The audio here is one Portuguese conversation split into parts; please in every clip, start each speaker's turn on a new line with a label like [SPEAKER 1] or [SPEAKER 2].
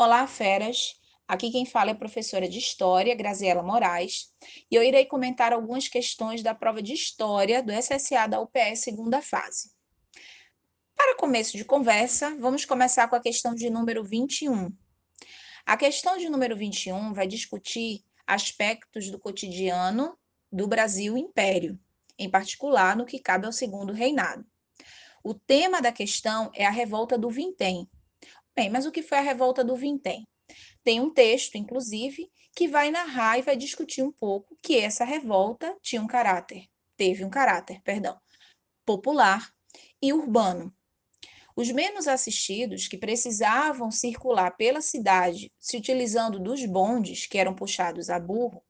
[SPEAKER 1] Olá, feras! Aqui quem fala é professora de História, Graziela Moraes, e eu irei comentar algumas questões da prova de História do SSA da UPS segunda fase. Para começo de conversa, vamos começar com a questão de número 21. A questão de número 21 vai discutir aspectos do cotidiano do Brasil Império, em particular no que cabe ao segundo reinado. O tema da questão é a revolta do Vintém, Bem, mas o que foi a revolta do Vintém? Tem um texto, inclusive, que vai narrar e vai discutir um pouco que essa revolta tinha um caráter, teve um caráter, perdão, popular e urbano. Os menos assistidos, que precisavam circular pela cidade se utilizando dos bondes que eram puxados a burro,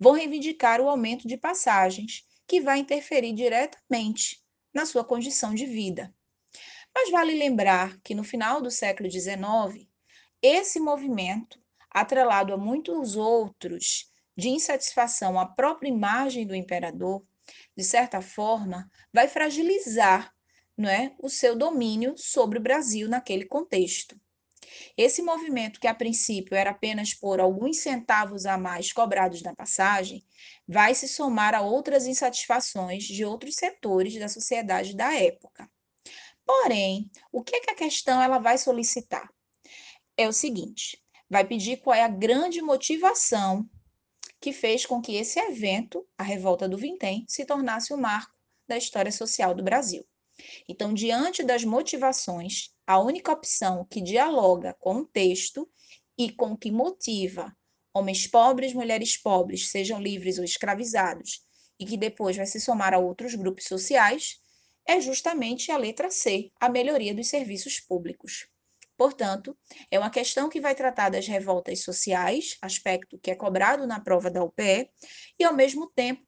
[SPEAKER 1] vão reivindicar o aumento de passagens, que vai interferir diretamente na sua condição de vida. Mas vale lembrar que no final do século XIX, esse movimento, atrelado a muitos outros de insatisfação à própria imagem do imperador, de certa forma, vai fragilizar não é, o seu domínio sobre o Brasil naquele contexto. Esse movimento, que a princípio era apenas por alguns centavos a mais cobrados na passagem, vai se somar a outras insatisfações de outros setores da sociedade da época. Porém, o que, é que a questão ela vai solicitar? É o seguinte: vai pedir qual é a grande motivação que fez com que esse evento, a revolta do Vintém, se tornasse o marco da história social do Brasil. Então, diante das motivações, a única opção que dialoga com o texto e com o que motiva homens pobres, mulheres pobres, sejam livres ou escravizados, e que depois vai se somar a outros grupos sociais, é justamente a letra C, a melhoria dos serviços públicos. Portanto, é uma questão que vai tratar das revoltas sociais, aspecto que é cobrado na prova da UPE, e ao mesmo tempo,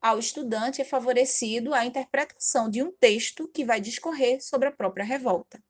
[SPEAKER 1] ao estudante é favorecido a interpretação de um texto que vai discorrer sobre a própria revolta.